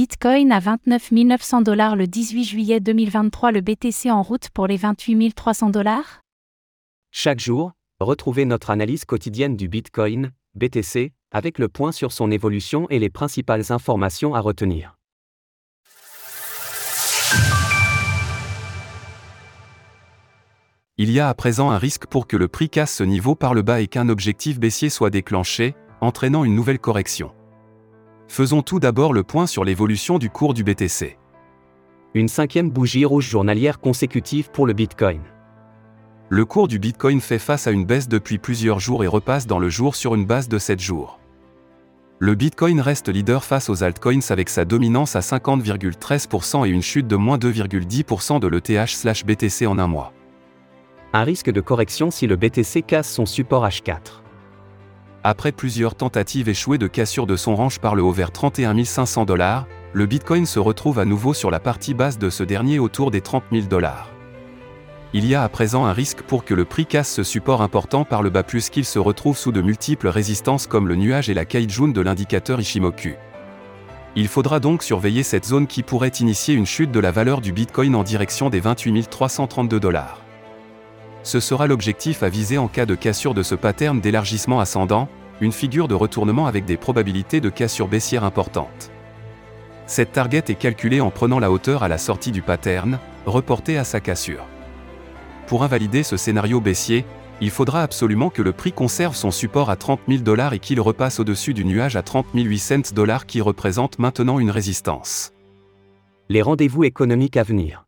Bitcoin à 29 900 dollars le 18 juillet 2023, le BTC en route pour les 28 300 dollars? Chaque jour, retrouvez notre analyse quotidienne du Bitcoin, BTC, avec le point sur son évolution et les principales informations à retenir. Il y a à présent un risque pour que le prix casse ce niveau par le bas et qu'un objectif baissier soit déclenché, entraînant une nouvelle correction. Faisons tout d'abord le point sur l'évolution du cours du BTC. Une cinquième bougie rouge journalière consécutive pour le Bitcoin. Le cours du Bitcoin fait face à une baisse depuis plusieurs jours et repasse dans le jour sur une base de 7 jours. Le Bitcoin reste leader face aux altcoins avec sa dominance à 50,13% et une chute de moins 2,10% de l'ETH/BTC en un mois un risque de correction si le BTC casse son support H4. Après plusieurs tentatives échouées de cassure de son range par le haut vers 31 500 dollars, le Bitcoin se retrouve à nouveau sur la partie basse de ce dernier autour des 30 000 dollars. Il y a à présent un risque pour que le prix casse ce support important par le bas plus qu'il se retrouve sous de multiples résistances comme le nuage et la Kaijun de l'indicateur Ishimoku. Il faudra donc surveiller cette zone qui pourrait initier une chute de la valeur du Bitcoin en direction des 28 332 dollars. Ce sera l'objectif à viser en cas de cassure de ce pattern d'élargissement ascendant, une figure de retournement avec des probabilités de cassure baissière importantes. Cette target est calculée en prenant la hauteur à la sortie du pattern, reportée à sa cassure. Pour invalider ce scénario baissier, il faudra absolument que le prix conserve son support à 30 000 dollars et qu'il repasse au-dessus du nuage à 30 800 dollars qui représente maintenant une résistance. Les rendez-vous économiques à venir.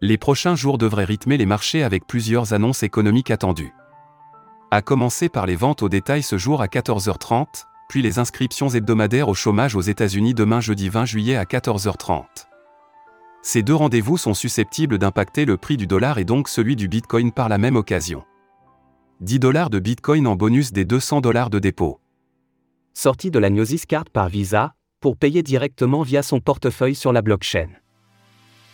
Les prochains jours devraient rythmer les marchés avec plusieurs annonces économiques attendues. À commencer par les ventes au détail ce jour à 14h30, puis les inscriptions hebdomadaires au chômage aux États-Unis demain jeudi 20 juillet à 14h30. Ces deux rendez-vous sont susceptibles d'impacter le prix du dollar et donc celui du Bitcoin par la même occasion. 10 dollars de Bitcoin en bonus des 200 dollars de dépôt. Sortie de la Gnosis Card par Visa, pour payer directement via son portefeuille sur la blockchain.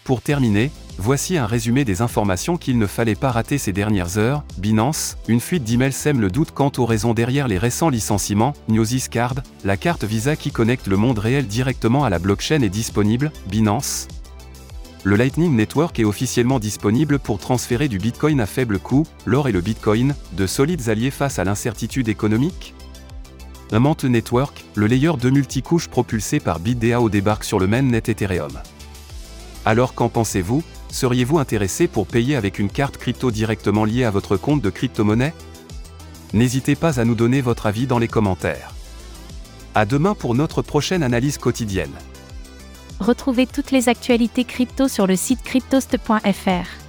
Pour terminer, voici un résumé des informations qu'il ne fallait pas rater ces dernières heures. Binance, une fuite d'emails sème le doute quant aux raisons derrière les récents licenciements. Gnosis Card, la carte Visa qui connecte le monde réel directement à la blockchain est disponible. Binance. Le Lightning Network est officiellement disponible pour transférer du Bitcoin à faible coût, l'or et le Bitcoin, de solides alliés face à l'incertitude économique Amant Network, le layer de multicouches propulsé par BitDAO débarque sur le mainnet Ethereum. Alors qu'en pensez-vous? Seriez-vous intéressé pour payer avec une carte crypto directement liée à votre compte de crypto-monnaie? N'hésitez pas à nous donner votre avis dans les commentaires. À demain pour notre prochaine analyse quotidienne. Retrouvez toutes les actualités crypto sur le site cryptost.fr.